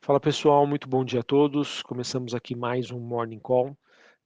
Fala pessoal, muito bom dia a todos. Começamos aqui mais um Morning Call.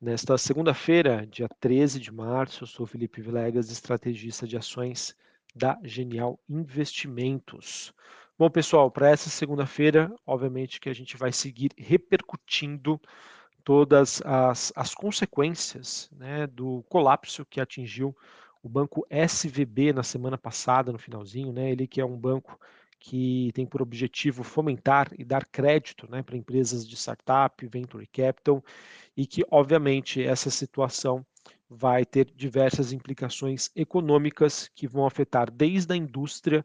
Nesta segunda-feira, dia 13 de março, eu sou Felipe Vilegas, estrategista de ações da Genial Investimentos. Bom, pessoal, para essa segunda-feira, obviamente que a gente vai seguir repercutindo todas as, as consequências né, do colapso que atingiu o banco SVB na semana passada, no finalzinho, né? Ele que é um banco que tem por objetivo fomentar e dar crédito né, para empresas de startup, venture capital, e que, obviamente, essa situação vai ter diversas implicações econômicas que vão afetar desde a indústria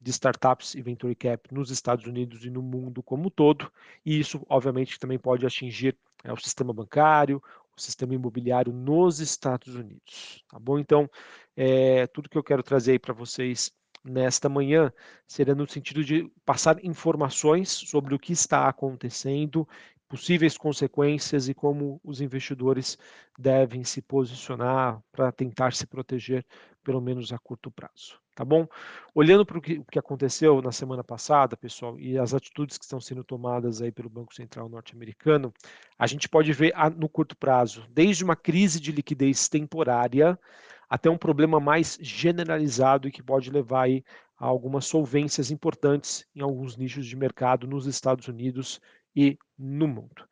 de startups e venture cap nos Estados Unidos e no mundo como um todo, e isso, obviamente, também pode atingir é, o sistema bancário, o sistema imobiliário nos Estados Unidos. Tá bom? Então, é, tudo que eu quero trazer aí para vocês nesta manhã será no sentido de passar informações sobre o que está acontecendo, possíveis consequências e como os investidores devem se posicionar para tentar se proteger, pelo menos a curto prazo. Tá bom? Olhando para o que, aconteceu na semana passada, pessoal, e as atitudes que estão sendo tomadas aí pelo Banco Central norte-americano, a gente pode ver no curto prazo, desde uma crise de liquidez temporária até um problema mais generalizado e que pode levar aí a algumas solvências importantes em alguns nichos de mercado nos Estados Unidos e no mundo.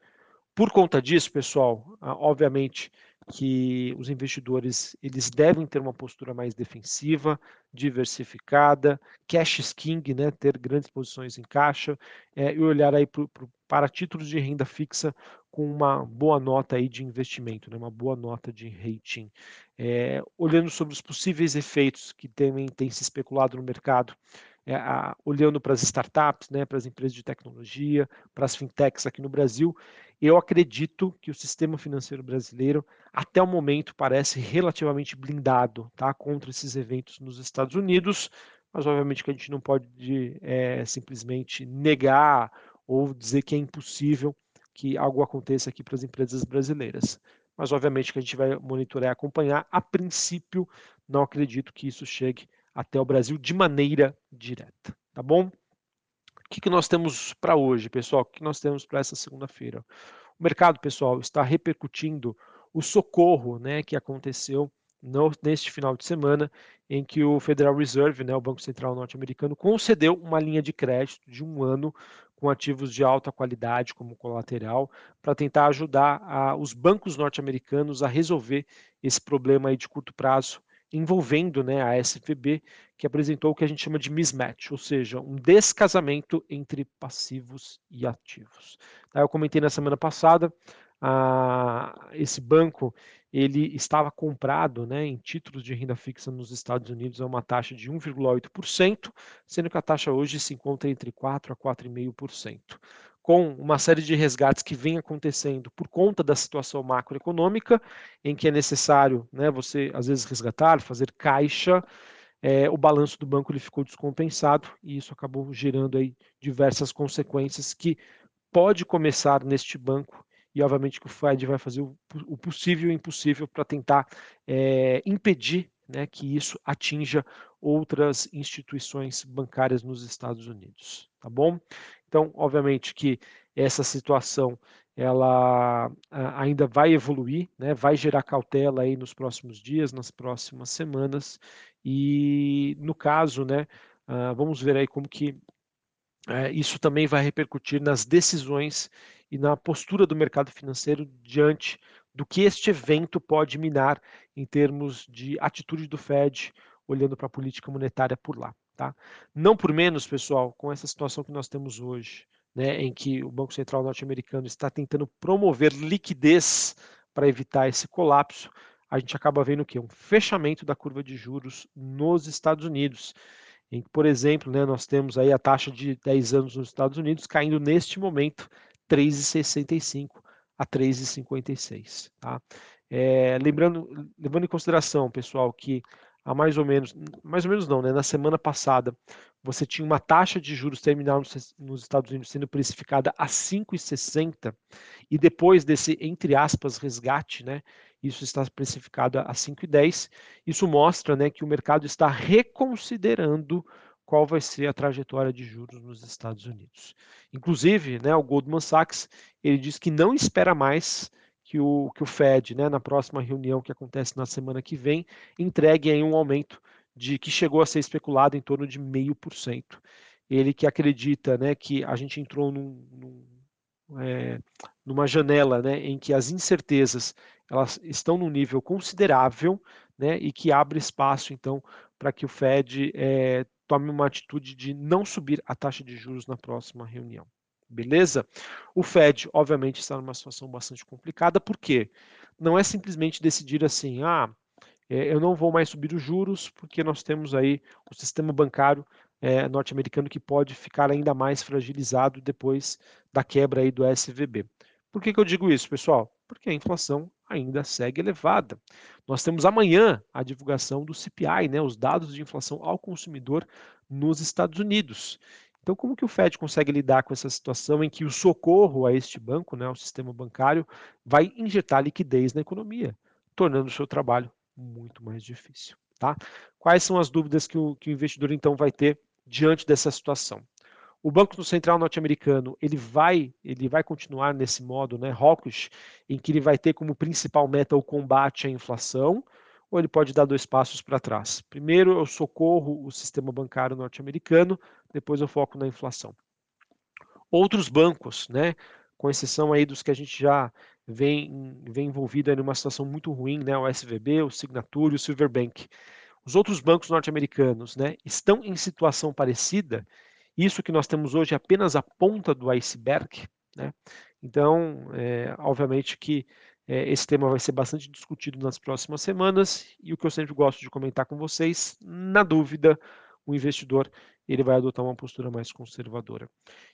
Por conta disso, pessoal, obviamente que os investidores eles devem ter uma postura mais defensiva, diversificada, cash king, né, ter grandes posições em caixa é, e olhar aí pro, para títulos de renda fixa com uma boa nota aí de investimento, né, uma boa nota de rating. É, olhando sobre os possíveis efeitos que também tem se especulado no mercado, é, a, olhando para as startups, né, para as empresas de tecnologia, para as fintechs aqui no Brasil, eu acredito que o sistema financeiro brasileiro, até o momento, parece relativamente blindado tá, contra esses eventos nos Estados Unidos, mas obviamente que a gente não pode é, simplesmente negar ou dizer que é impossível que algo aconteça aqui para as empresas brasileiras. Mas obviamente que a gente vai monitorar e acompanhar. A princípio, não acredito que isso chegue até o Brasil de maneira direta, tá bom? O que, que nós temos para hoje, pessoal? O que nós temos para essa segunda-feira? O mercado, pessoal, está repercutindo o socorro né, que aconteceu no, neste final de semana, em que o Federal Reserve, né, o Banco Central norte-americano, concedeu uma linha de crédito de um ano com ativos de alta qualidade como colateral, para tentar ajudar a, os bancos norte-americanos a resolver esse problema aí de curto prazo envolvendo né, a SVB, que apresentou o que a gente chama de mismatch, ou seja, um descasamento entre passivos e ativos. Tá, eu comentei na semana passada, a, esse banco ele estava comprado né, em títulos de renda fixa nos Estados Unidos a uma taxa de 1,8%, sendo que a taxa hoje se encontra entre 4% a 4,5% com uma série de resgates que vem acontecendo por conta da situação macroeconômica, em que é necessário né, você, às vezes, resgatar, fazer caixa, é, o balanço do banco ele ficou descompensado e isso acabou gerando aí diversas consequências que pode começar neste banco e obviamente que o Fed vai fazer o, possível e o impossível para tentar é, impedir né, que isso atinja outras instituições bancárias nos Estados Unidos, tá bom? Então, obviamente que essa situação ela ainda vai evoluir, né, vai gerar cautela aí nos próximos dias, nas próximas semanas, e no caso, né, uh, vamos ver aí como que uh, isso também vai repercutir nas decisões e na postura do mercado financeiro diante do que este evento pode minar em termos de atitude do Fed, olhando para a política monetária por lá. Tá? Não por menos, pessoal, com essa situação que nós temos hoje, né, em que o Banco Central norte-americano está tentando promover liquidez para evitar esse colapso, a gente acaba vendo o quê? Um fechamento da curva de juros nos Estados Unidos. Em que, por exemplo, né, nós temos aí a taxa de 10 anos nos Estados Unidos caindo neste momento 3,65 a 3,56. Tá? É, lembrando, levando em consideração, pessoal, que há mais ou menos, mais ou menos não, né? Na semana passada, você tinha uma taxa de juros terminal nos Estados Unidos sendo precificada a 5,60 e depois desse, entre aspas, resgate, né? Isso está precificado a 5,10. Isso mostra, né, que o mercado está reconsiderando qual vai ser a trajetória de juros nos Estados Unidos. Inclusive, né, o Goldman Sachs ele diz que não espera mais que o, que o Fed, né, na próxima reunião que acontece na semana que vem, entregue aí um aumento de que chegou a ser especulado em torno de meio por cento. Ele que acredita, né, que a gente entrou num, num, é, numa janela, né, em que as incertezas elas estão num nível considerável, né, e que abre espaço então para que o Fed é, tome uma atitude de não subir a taxa de juros na próxima reunião. Beleza? O Fed, obviamente, está numa situação bastante complicada, porque não é simplesmente decidir assim, ah, é, eu não vou mais subir os juros, porque nós temos aí o sistema bancário é, norte-americano que pode ficar ainda mais fragilizado depois da quebra aí do SVB. Por que, que eu digo isso, pessoal? Porque a inflação ainda segue elevada. Nós temos amanhã a divulgação do CPI, né, os dados de inflação ao consumidor nos Estados Unidos. Então, como que o Fed consegue lidar com essa situação em que o socorro a este banco, né, ao sistema bancário, vai injetar liquidez na economia, tornando o seu trabalho muito mais difícil. Tá? Quais são as dúvidas que o, que o investidor então vai ter diante dessa situação? O Banco Central norte-americano ele vai ele vai continuar nesse modo, né, hawkish, em que ele vai ter como principal meta o combate à inflação, ou ele pode dar dois passos para trás. Primeiro eu socorro o sistema bancário norte-americano, depois eu foco na inflação. Outros bancos, né, com exceção aí dos que a gente já vem, vem envolvido em uma situação muito ruim, né, o SVB, o Signature o Silverbank. Os outros bancos norte-americanos né, estão em situação parecida. Isso que nós temos hoje é apenas a ponta do iceberg. Né? Então, é, obviamente que é, esse tema vai ser bastante discutido nas próximas semanas e o que eu sempre gosto de comentar com vocês, na dúvida, o investidor ele vai adotar uma postura mais conservadora.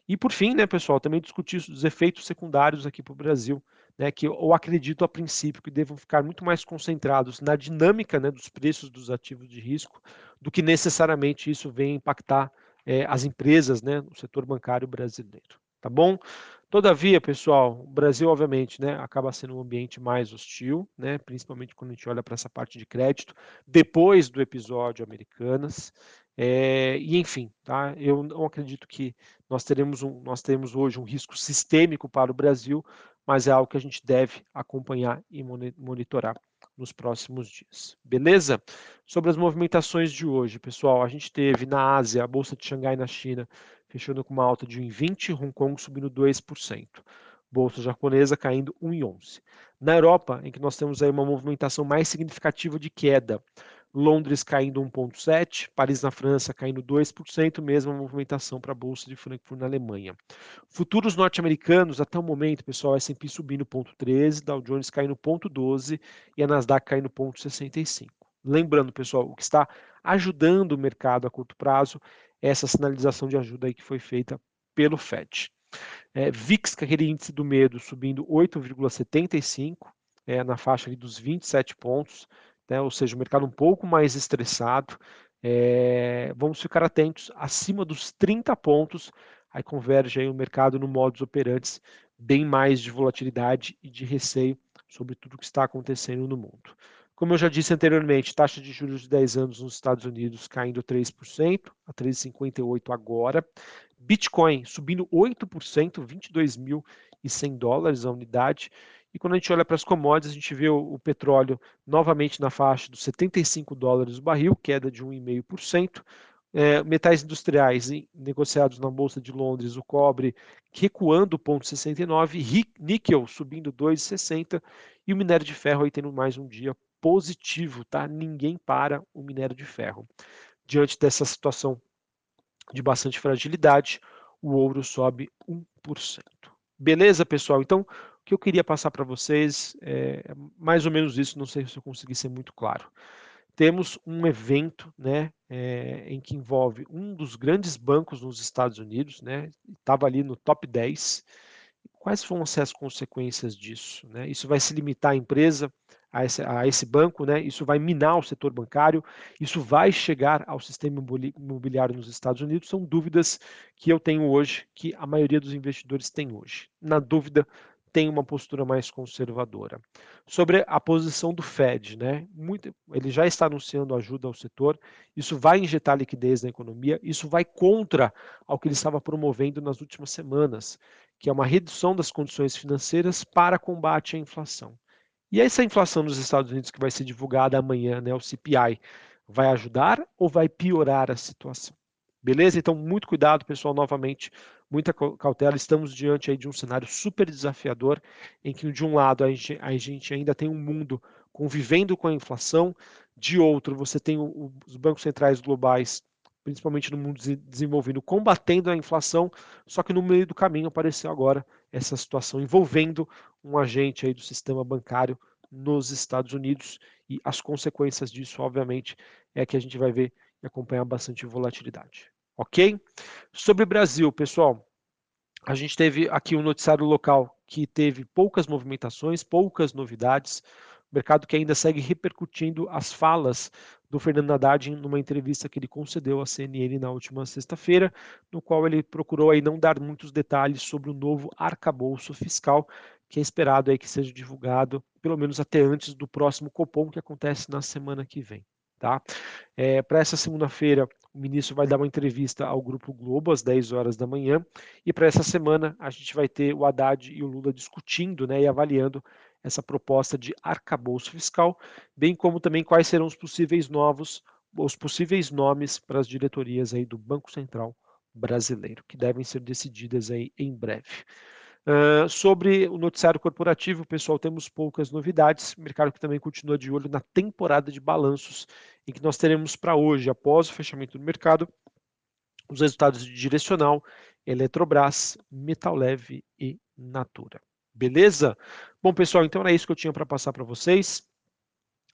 E por fim, né, pessoal, também discutir os efeitos secundários aqui para o Brasil, né, que eu acredito a princípio que devam ficar muito mais concentrados na dinâmica né, dos preços dos ativos de risco do que necessariamente isso venha impactar é, as empresas, né, no setor bancário brasileiro. Tá bom? Todavia, pessoal, o Brasil, obviamente, né, acaba sendo um ambiente mais hostil, né, principalmente quando a gente olha para essa parte de crédito, depois do episódio Americanas. É, e enfim, tá? eu não acredito que nós teremos, um, nós teremos hoje um risco sistêmico para o Brasil, mas é algo que a gente deve acompanhar e monitorar nos próximos dias. Beleza? Sobre as movimentações de hoje, pessoal, a gente teve na Ásia, a Bolsa de Xangai na China, fechando com uma alta de 1,20, Hong Kong subindo 2%. Bolsa japonesa caindo 1,11. Na Europa, em que nós temos aí uma movimentação mais significativa de queda, Londres caindo 1,7%, Paris na França caindo 2%, mesma movimentação para a Bolsa de Frankfurt na Alemanha. Futuros norte-americanos, até o momento, pessoal, S&P subindo 0,13%, Dow Jones caindo 0,12% e a Nasdaq caindo 0,65%. Lembrando, pessoal, o que está ajudando o mercado a curto prazo é essa sinalização de ajuda aí que foi feita pelo FED. É, VIX, que é aquele índice do medo, subindo 8,75, é, na faixa dos 27 pontos, né, ou seja, o mercado um pouco mais estressado. É, vamos ficar atentos acima dos 30 pontos, aí converge aí o mercado no modus operantes bem mais de volatilidade e de receio sobre tudo o que está acontecendo no mundo. Como eu já disse anteriormente, taxa de juros de 10 anos nos Estados Unidos caindo 3%, a 3,58 agora. Bitcoin subindo 8%, 22.100 dólares a unidade. E quando a gente olha para as commodities, a gente vê o, o, petróleo novamente na faixa dos 75 dólares o barril, queda de 1,5%. É, metais industriais negociados na Bolsa de Londres, o cobre recuando 0,69, níquel subindo 2,60 e o minério de ferro aí tendo mais um dia positivo, tá? Ninguém para o minério de ferro. Diante dessa situação de bastante fragilidade, o ouro sobe 1%. Beleza, pessoal? Então, o que eu queria passar para vocês é mais ou menos isso, não sei se eu consegui ser muito claro. Temos um evento né, é, em que envolve um dos grandes bancos nos Estados Unidos, né, estava ali no top 10. Quais vão ser as consequências disso? Né? Isso vai se limitar à empresa, a esse, a esse, banco, né? isso vai minar o setor bancário, isso vai chegar ao sistema imobiliário nos Estados Unidos. São dúvidas que eu tenho hoje, que a maioria dos investidores tem hoje. Na dúvida, tem uma postura mais conservadora. Sobre a posição do Fed, né? Muito, ele já está anunciando ajuda ao setor, isso vai injetar liquidez na economia, isso vai contra ao que ele estava promovendo nas últimas semanas, que é uma redução das condições financeiras para combate à inflação. E essa inflação nos Estados Unidos que vai ser divulgada amanhã, né, o CPI, vai ajudar ou vai piorar a situação? Beleza? Então, muito cuidado, pessoal, novamente, muita cautela. Estamos diante aí de um cenário super desafiador, em que, de um lado, a gente, a gente ainda tem um mundo convivendo com a inflação, de outro, você tem os bancos centrais globais, principalmente no mundo desenvolvido, combatendo a inflação, só que no meio do caminho apareceu agora essa situação envolvendo um agente aí do sistema bancário nos Estados Unidos e as consequências disso, obviamente, é que a gente vai ver e acompanhar bastante volatilidade. Ok? Sobre o Brasil, pessoal, a gente teve aqui um noticiário local que teve poucas movimentações, poucas novidades, mercado que ainda segue repercutindo as falas do Fernando Haddad numa entrevista que ele concedeu à CNN na última sexta-feira, no qual ele procurou aí não dar muitos detalhes sobre o novo arcabouço fiscal, que é esperado aí que seja divulgado pelo menos até antes do próximo Copom, que acontece na semana que vem. Tá? É, para essa segunda-feira, o ministro vai dar uma entrevista ao Grupo Globo às 10 horas da manhã, e para essa semana a gente vai ter o Haddad e o Lula discutindo né, e avaliando essa proposta de arcabouço fiscal, bem como também quais serão os possíveis novos, os possíveis nomes para as diretorias aí do Banco Central brasileiro, que devem ser decididas aí em breve. Uh, sobre o noticiário corporativo, pessoal, temos poucas novidades. Mercado que também continua de olho na temporada de balanços, em que nós teremos para hoje, após o fechamento do mercado, os resultados de Direcional, Eletrobras, Metal Leve e Natura. Beleza? Bom, pessoal, então era isso que eu tinha para passar para vocês.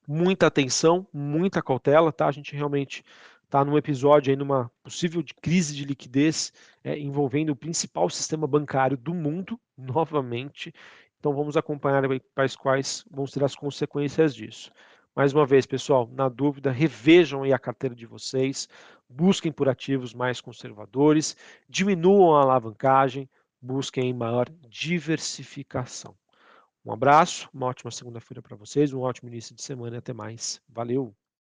Muita atenção, muita cautela, tá? A gente realmente está num episódio aí numa possível de crise de liquidez é, envolvendo o principal sistema bancário do mundo, novamente. Então vamos acompanhar quais, quais vão ser as consequências disso. Mais uma vez, pessoal, na dúvida, revejam aí a carteira de vocês, busquem por ativos mais conservadores, diminuam a alavancagem, busquem maior diversificação. Um abraço, uma ótima segunda-feira para vocês, um ótimo início de semana e até mais. Valeu!